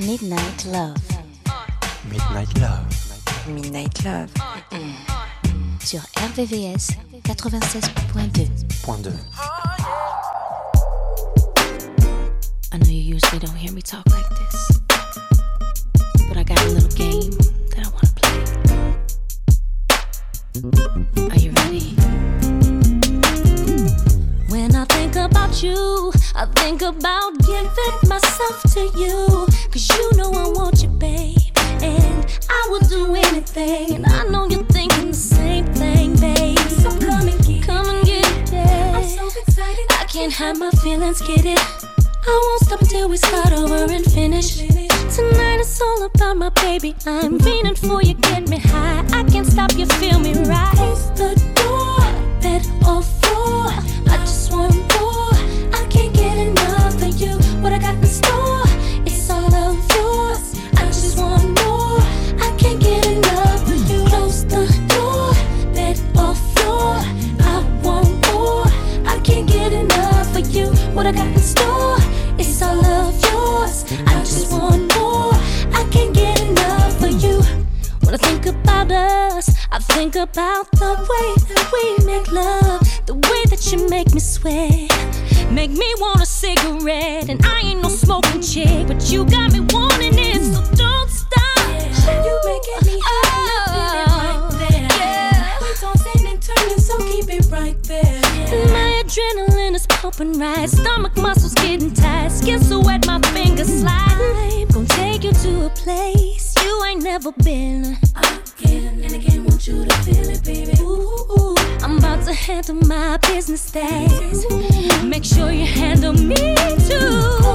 Midnight Love Midnight Love. Midnight Love. sur RVVS 96.2. Point 2. I know you usually don't hear me talk like this, but I got a little game about you, I think about giving myself to you. Cause you know I want you, babe. And I would do anything. And I know you're thinking the same thing, babe. So come and get come and get it. I'm so excited. I can't hide my feelings, get it. I won't stop until we start over and finish. Tonight it's all about my baby. I'm fiending for you, get me high. I can't stop you, feel me right. Close the door, bed or about the way that we make love, the way that you make me sweat, make me want a cigarette. And I ain't no smoking chick, but you got me wanting it, so don't stop. You making me high, I feel it right there. Yeah. We tossing and turning, so keep it right there. And my adrenaline is pumping right, stomach muscles getting tight, skin so wet, my fingers slide. I'm gonna take you to a place you ain't never been. Handle my business days. Make sure you handle me too.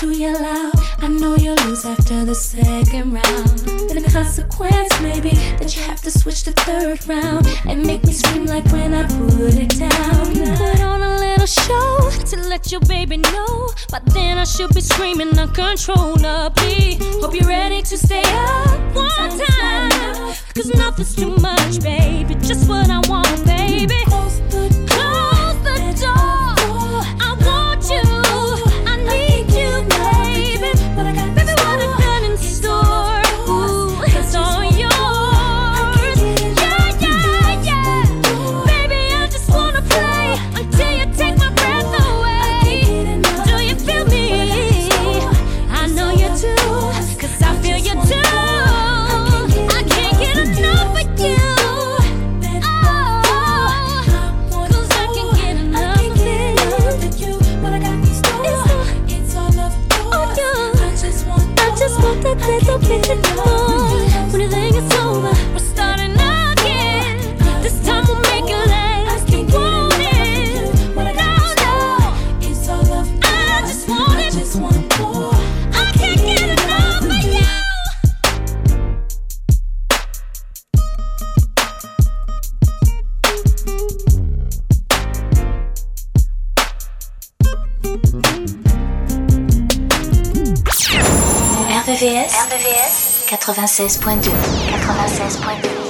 To yell out? I know you'll lose after the second round. The consequence may be that you have to switch the third round and make me scream like when I put it down. Put on a little show to let your baby know. But then I should be screaming uncontrollably. Hope you're ready to stay up one time. Cause nothing's too much, baby. Just what I want, baby. Close the Close the door. 96.2. 96.2.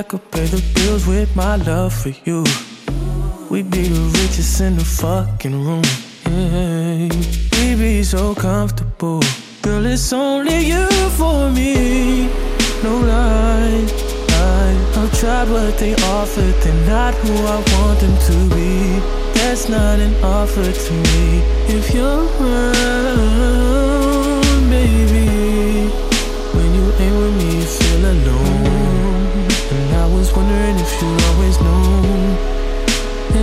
I could pay the bills with my love for you. We'd be the richest in the fucking room. Yeah. We'd be so comfortable. Girl, it's only you for me. No lie, lie. I'll try, but they offer. They're not who I want them to be. That's not an offer to me. If you're around, baby, when you ain't with me, you feel alone.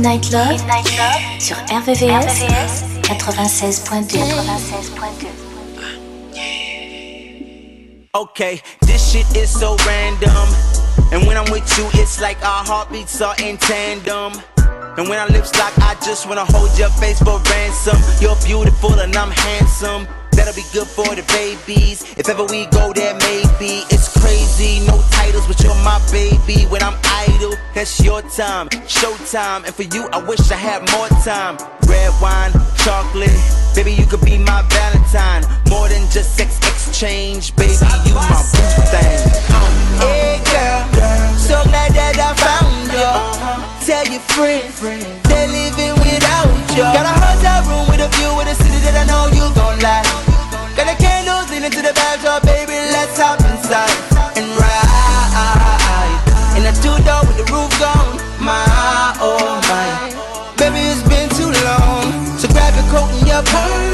Midnight Love, sur RVVS, 96.2. Okay, this shit is so random. And when I'm with you, it's like our heartbeats are in tandem. And when our lips lock, I just wanna hold your face for ransom. You're beautiful and I'm handsome. That'll be good for the babies. If ever we go there, maybe it's crazy. No titles, but you're my baby. When I'm idle, that's your time, showtime. And for you, I wish I had more time. Red wine, chocolate, baby, you could be my Valentine. More than just sex exchange, baby, you my boo thing. Hey girl, so glad that I. Tell your friends, they're living without you. Got a hotel room with a view of the city that I know you gon' like. Got the candles leaning to the backdrop, baby, let's hop inside and ride. In a two door with the roof gone, my oh my. Baby, it's been too long, so grab your coat and your purse.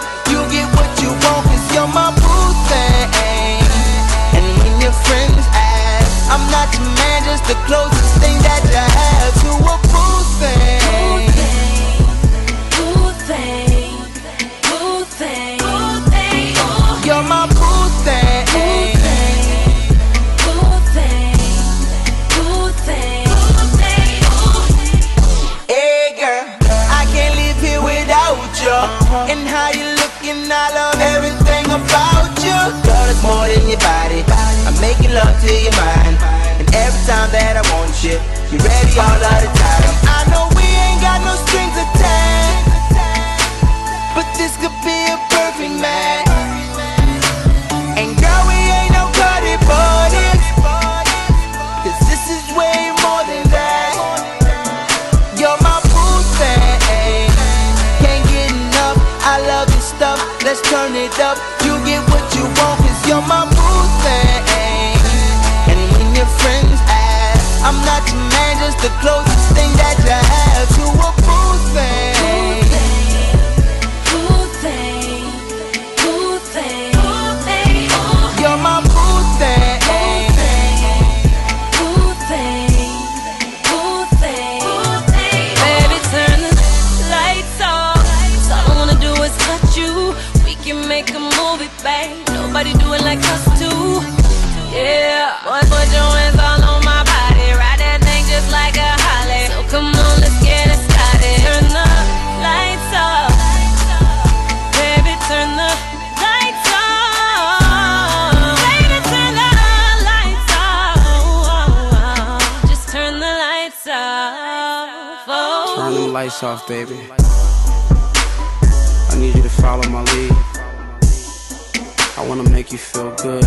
Up. You get what you want, cause you're my boo thing. And when your friends ask, I'm not your man, just the closest follow my lead. I wanna make you feel good.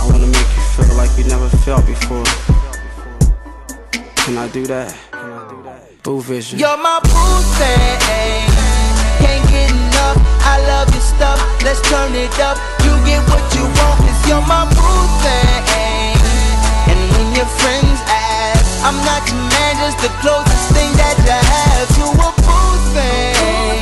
I wanna make you feel like you never felt before. Can I do that? Boo vision. You're my boo thing. Can't get enough. I love your stuff. Let's turn it up. You get what you want, cause you're my boo thing. And when your friends ask, I'm not your man, just the closest thing that you have to a boo thing.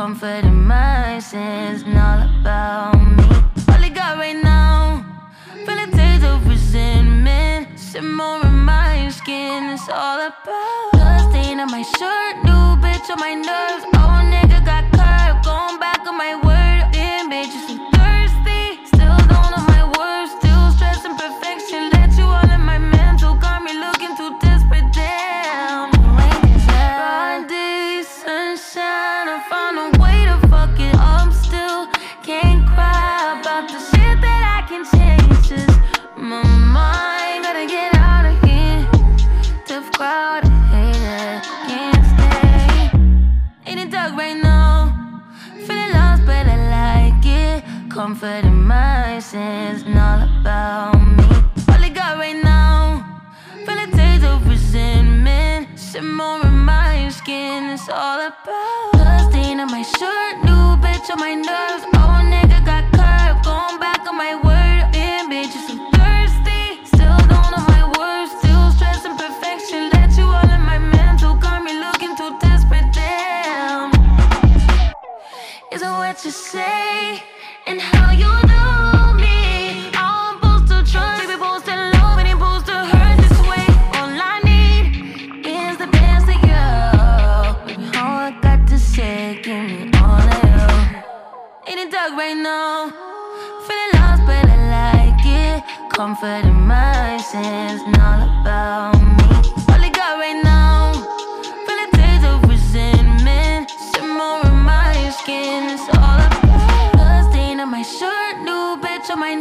comfort in my sins and all about me. All I got right now, feeling days of resentment. Simmering my skin, it's all about. Blood stain on my shirt, new bitch on my nerves.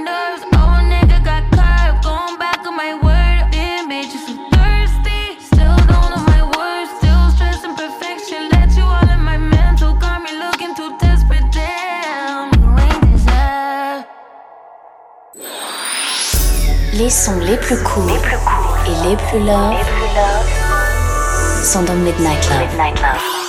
Oh, nigga got curved. Going back on my word. Damn, bitch, you so thirsty. Still don't know my words. Still stressing perfection. Let you all in my mental. Got me looking too desperate. Damn, Les sons les plus cool. Les plus cool. Et les plus love. Les plus love. Sont dans Midnight Love. Midnight love.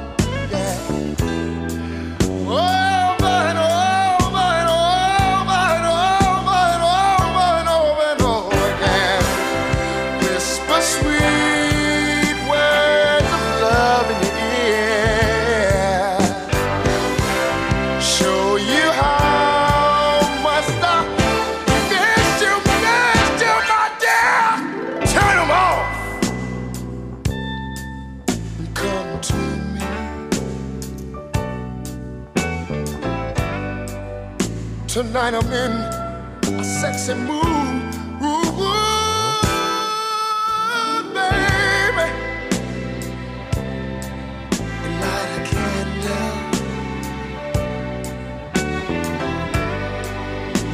a sexy mood. Ooh, ooh, baby. Light a candle.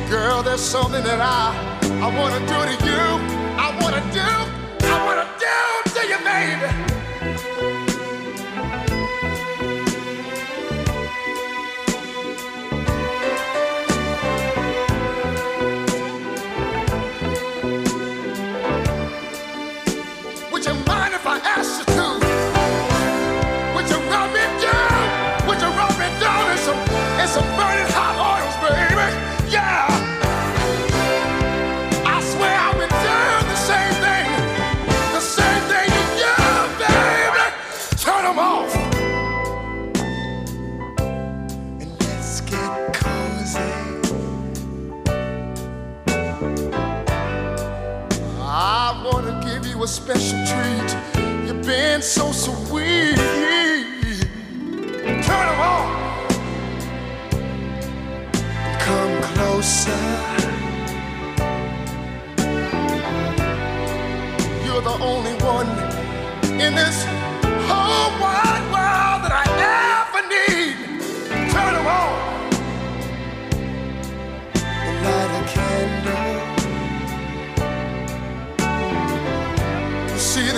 Girl, there's something that I I wanna do to you. Special treat. You've been so sweet. Turn them on. Come closer. You're the only one in this whole world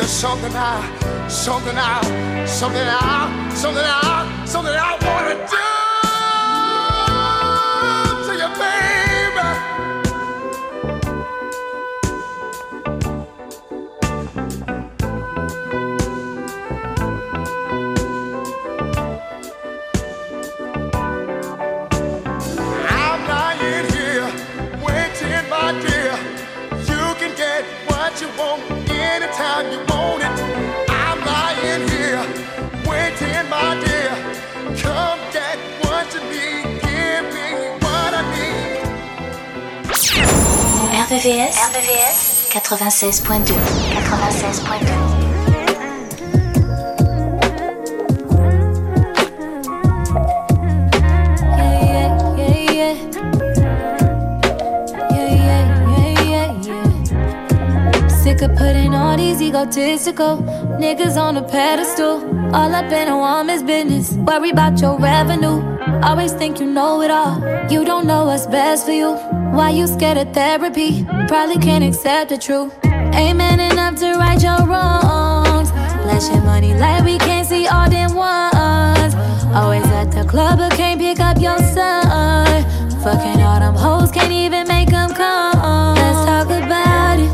there's something I, something I, something I, something I, something I wanna do to you, baby. I'm lying here, waiting, my dear. You can get what you want anytime you. RVVS, 96.2 96.2 Sick of putting all these egotistical niggas on a pedestal. All up in a woman's business. Worry about your revenue. Always think you know it all. You don't know what's best for you. Why you scared of therapy? Probably can't accept the truth. Ain't man enough to right your wrongs. Flashing money like we can't see all them ones. Always at the club, but can't pick up your son. Fucking all them hoes, can't even make them come. Let's talk about it.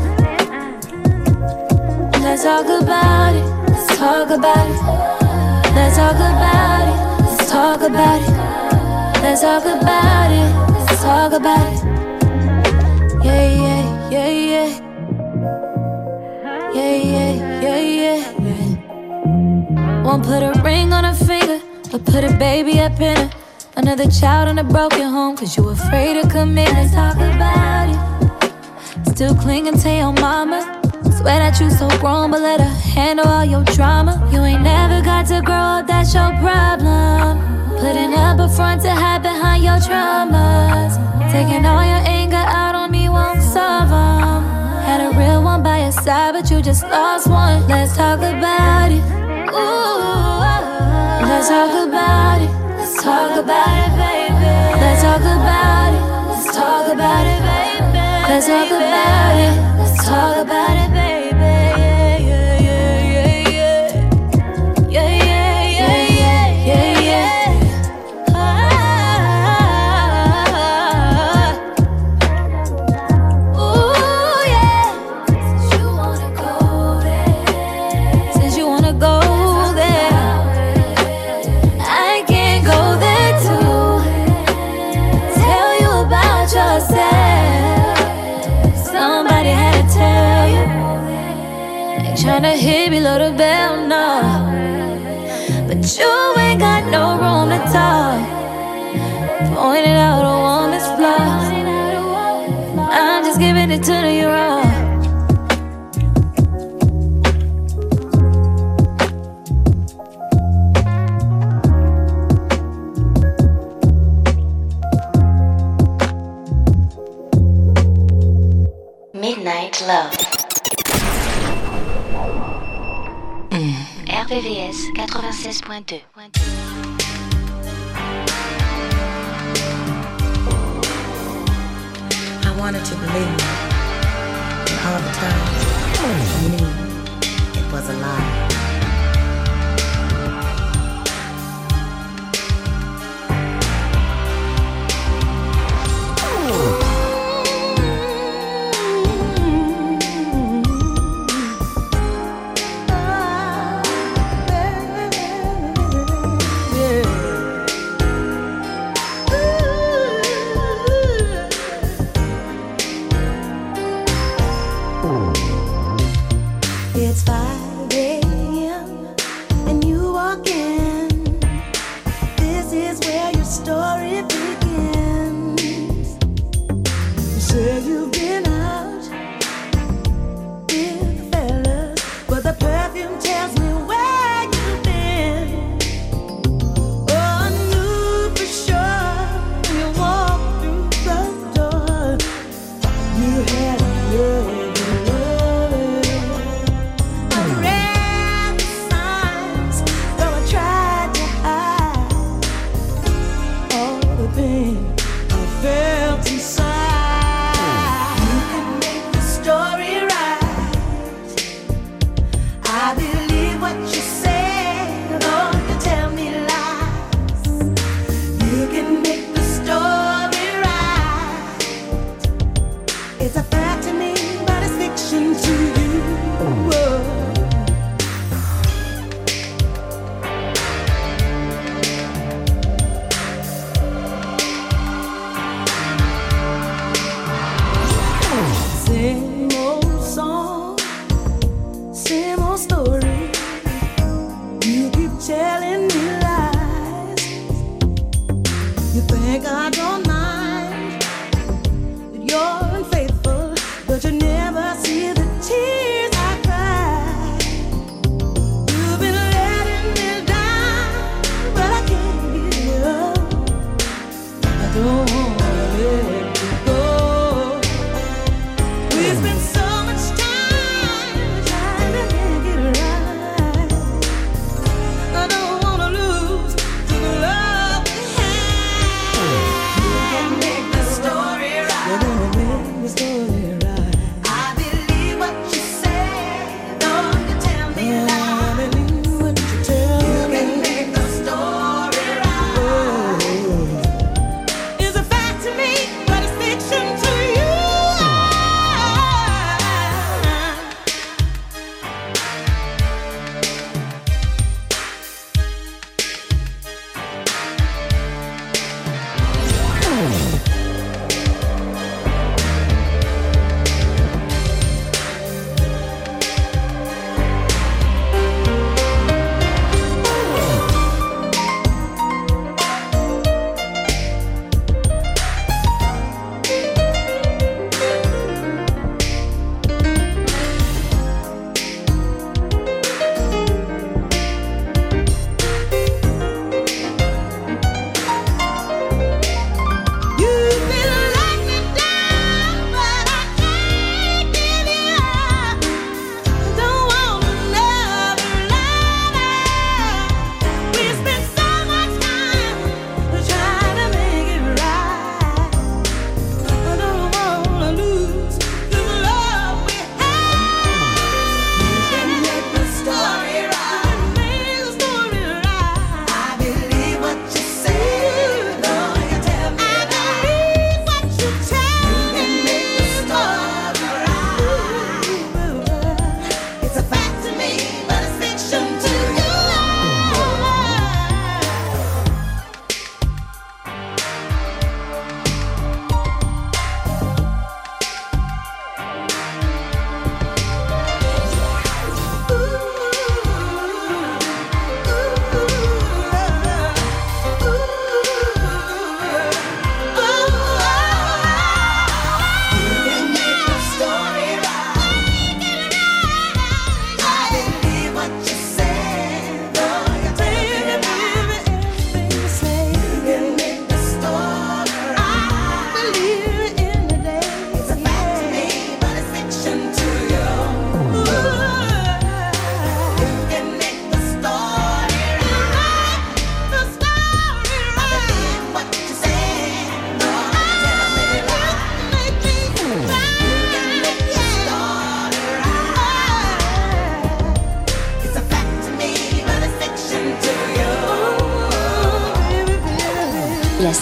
Let's talk about it. Let's talk about it. Let's talk about it. Let's talk about it. Let's talk about it. Let's talk about it. Yeah, yeah, yeah, yeah. Yeah, yeah, yeah, yeah. Won't put a ring on her finger, but put a baby up in her. Another child in a broken home, cause you afraid to commit. Let's talk about it. Still clinging to your mama. Swear that you so grown, but let her handle all your drama. You ain't never got to grow up, that's your problem. Putting up a front to hide behind your traumas. Taking all your anger out solve them. Had a real one by your side, but you just lost one. Let's talk about it. Ooh, let's talk about it. Let's talk about it, baby. Let's talk about it. Let's talk about it, baby. Let's talk about it. Let's talk about it, Pointing out a woman's flaws. I'm just giving it to you raw. Midnight Love. Mm. RVVS 96.2. wanted to believe all the time I knew it was a lie.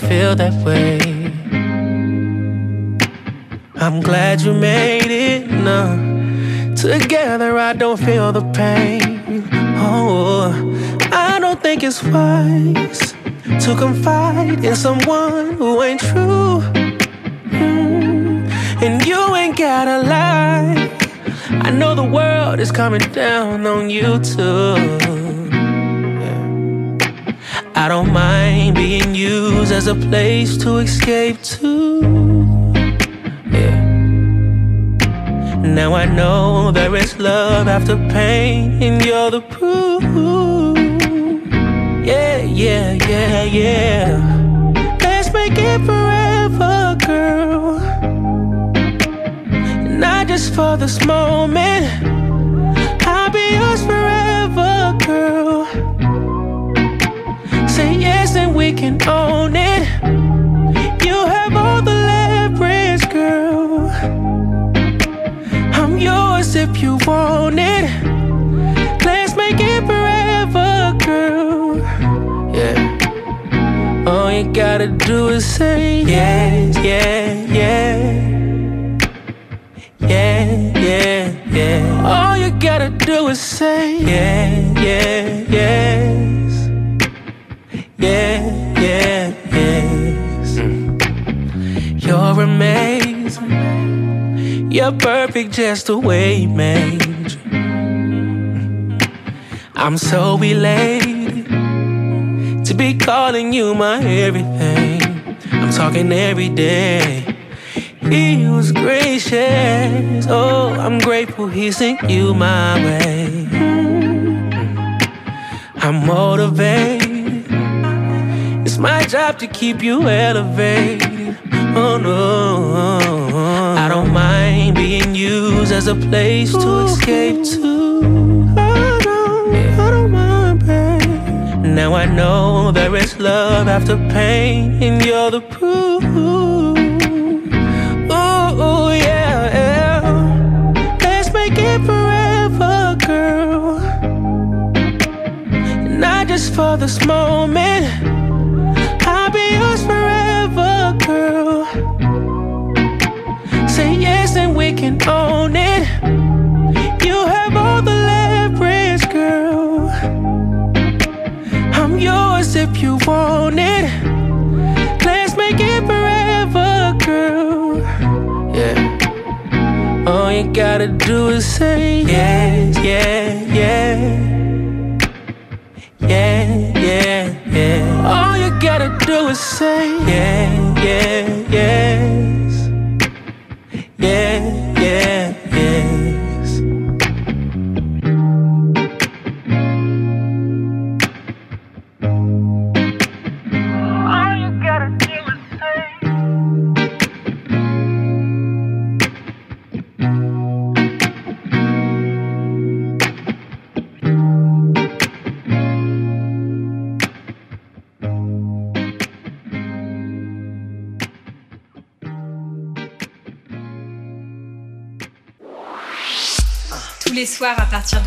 feel that way. I'm glad you made it. No, together I don't feel the pain. Oh, I don't think it's wise to confide in someone who ain't true. Mm, and you ain't gotta lie. I know the world is coming down on you too. A place to escape to. Yeah. Now I know there is love after pain, and you're the proof. Yeah, yeah, yeah, yeah. Let's make it forever, girl. Not just for this moment. We can own it. You have all the leverage, girl. I'm yours if you want it. Let's make it forever, girl. Yeah. All you gotta do is say yes, yeah, yeah. Yeah, yeah, yeah. All you gotta do is say yeah, yeah, yeah yeah, You're perfect just the way you made you. I'm so elated to be calling you my everything. I'm talking every day. He was gracious. Oh, I'm grateful he sent you my way. I'm motivated It's my job to keep you elevated. Oh no, I don't mind being used as a place to escape to. I don't, I don't mind, babe. Now I know there is love after pain, and you're the proof. Oh yeah, yeah. Let's make it forever, girl. Not just for this moment Say yes and we can own it. You have all the leverage, girl. I'm yours if you want it. Let's make it forever, girl. Yeah. All you gotta do is say yes, yeah, yeah. Yeah, yeah, yeah. All you gotta do is say yeah, yeah. Yeah,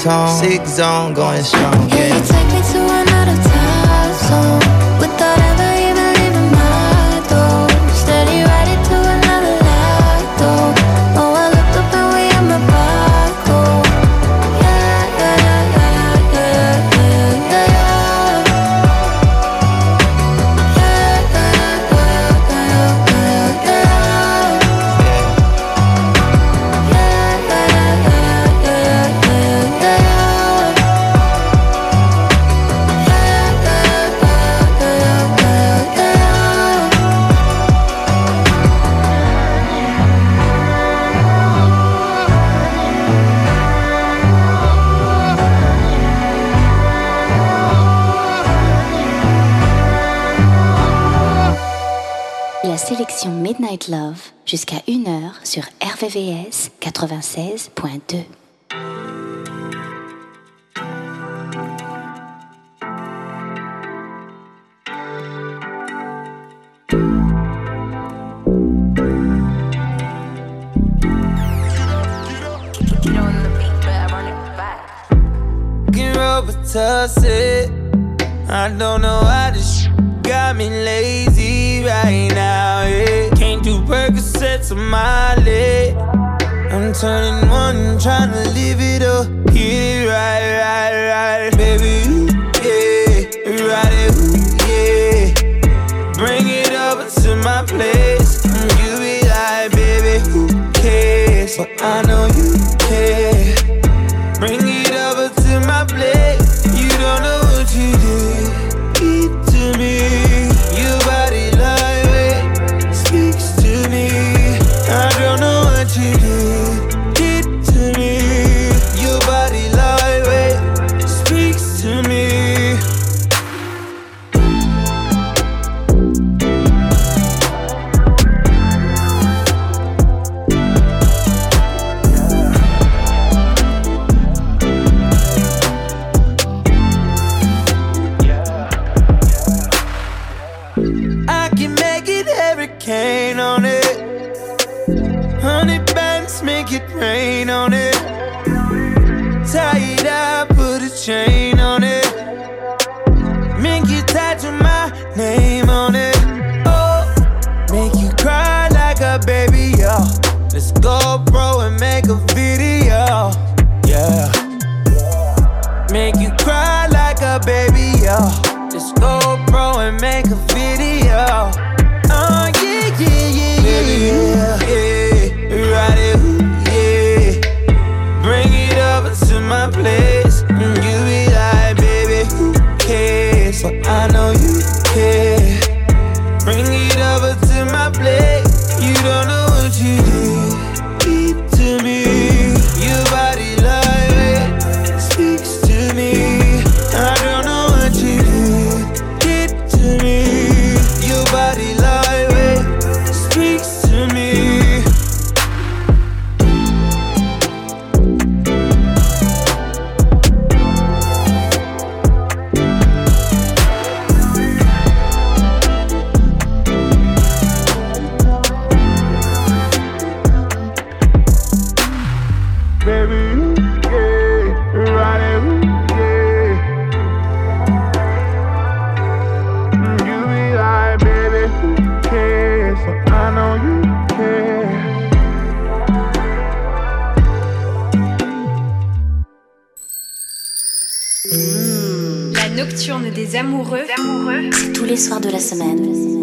Six home, six zone going strong. Yeah. Can you take me to RVVS 96 turning one, trying to live it up. hit it right, right, right. Baby, ooh, yeah, ride it, ooh, yeah. Bring it over to my place. Mm, you be like, baby, who cares? But I know Amoureux, amoureux. tous les soirs de la semaine.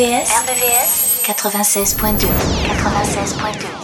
RVS, RVS 96.2 96.2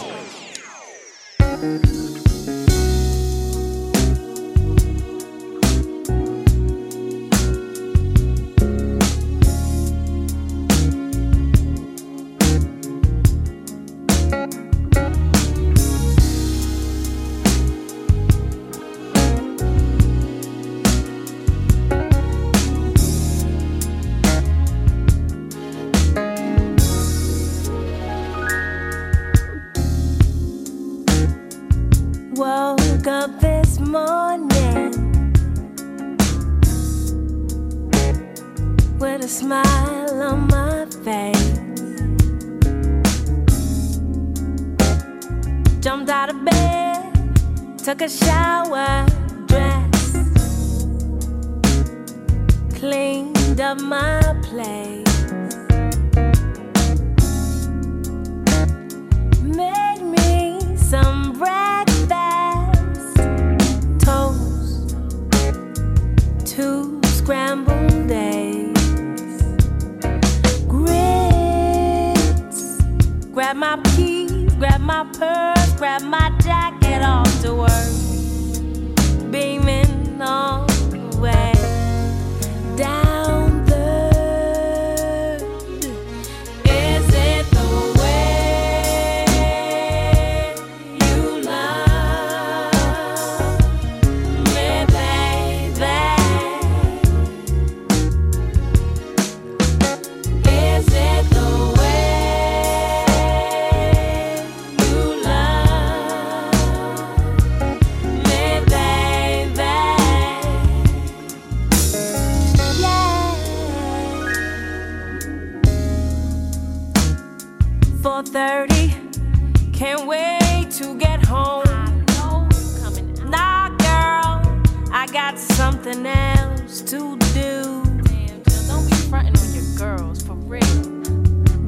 got something else to do. Damn, Jill, don't be fronting on your girls, for real.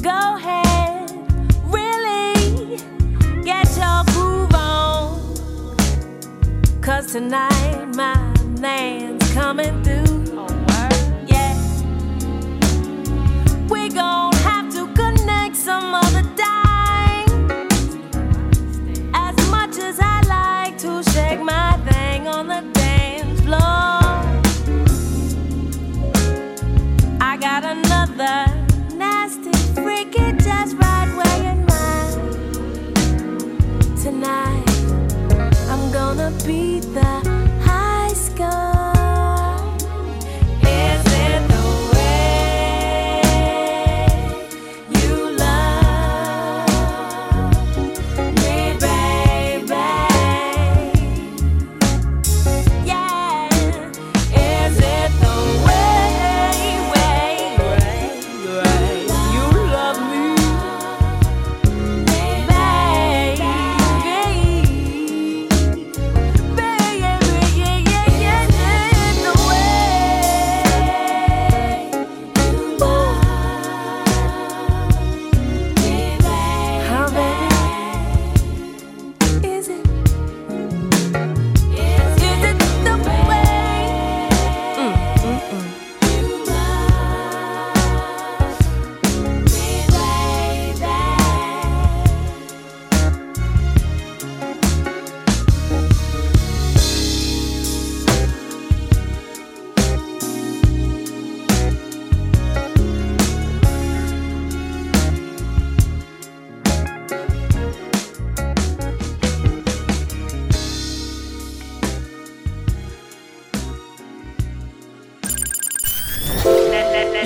Go ahead, really, get your groove on. Cause tonight my man's coming through. Oh, word? Yeah. We gon' have to connect some other time. As much as I like to shake my thing on the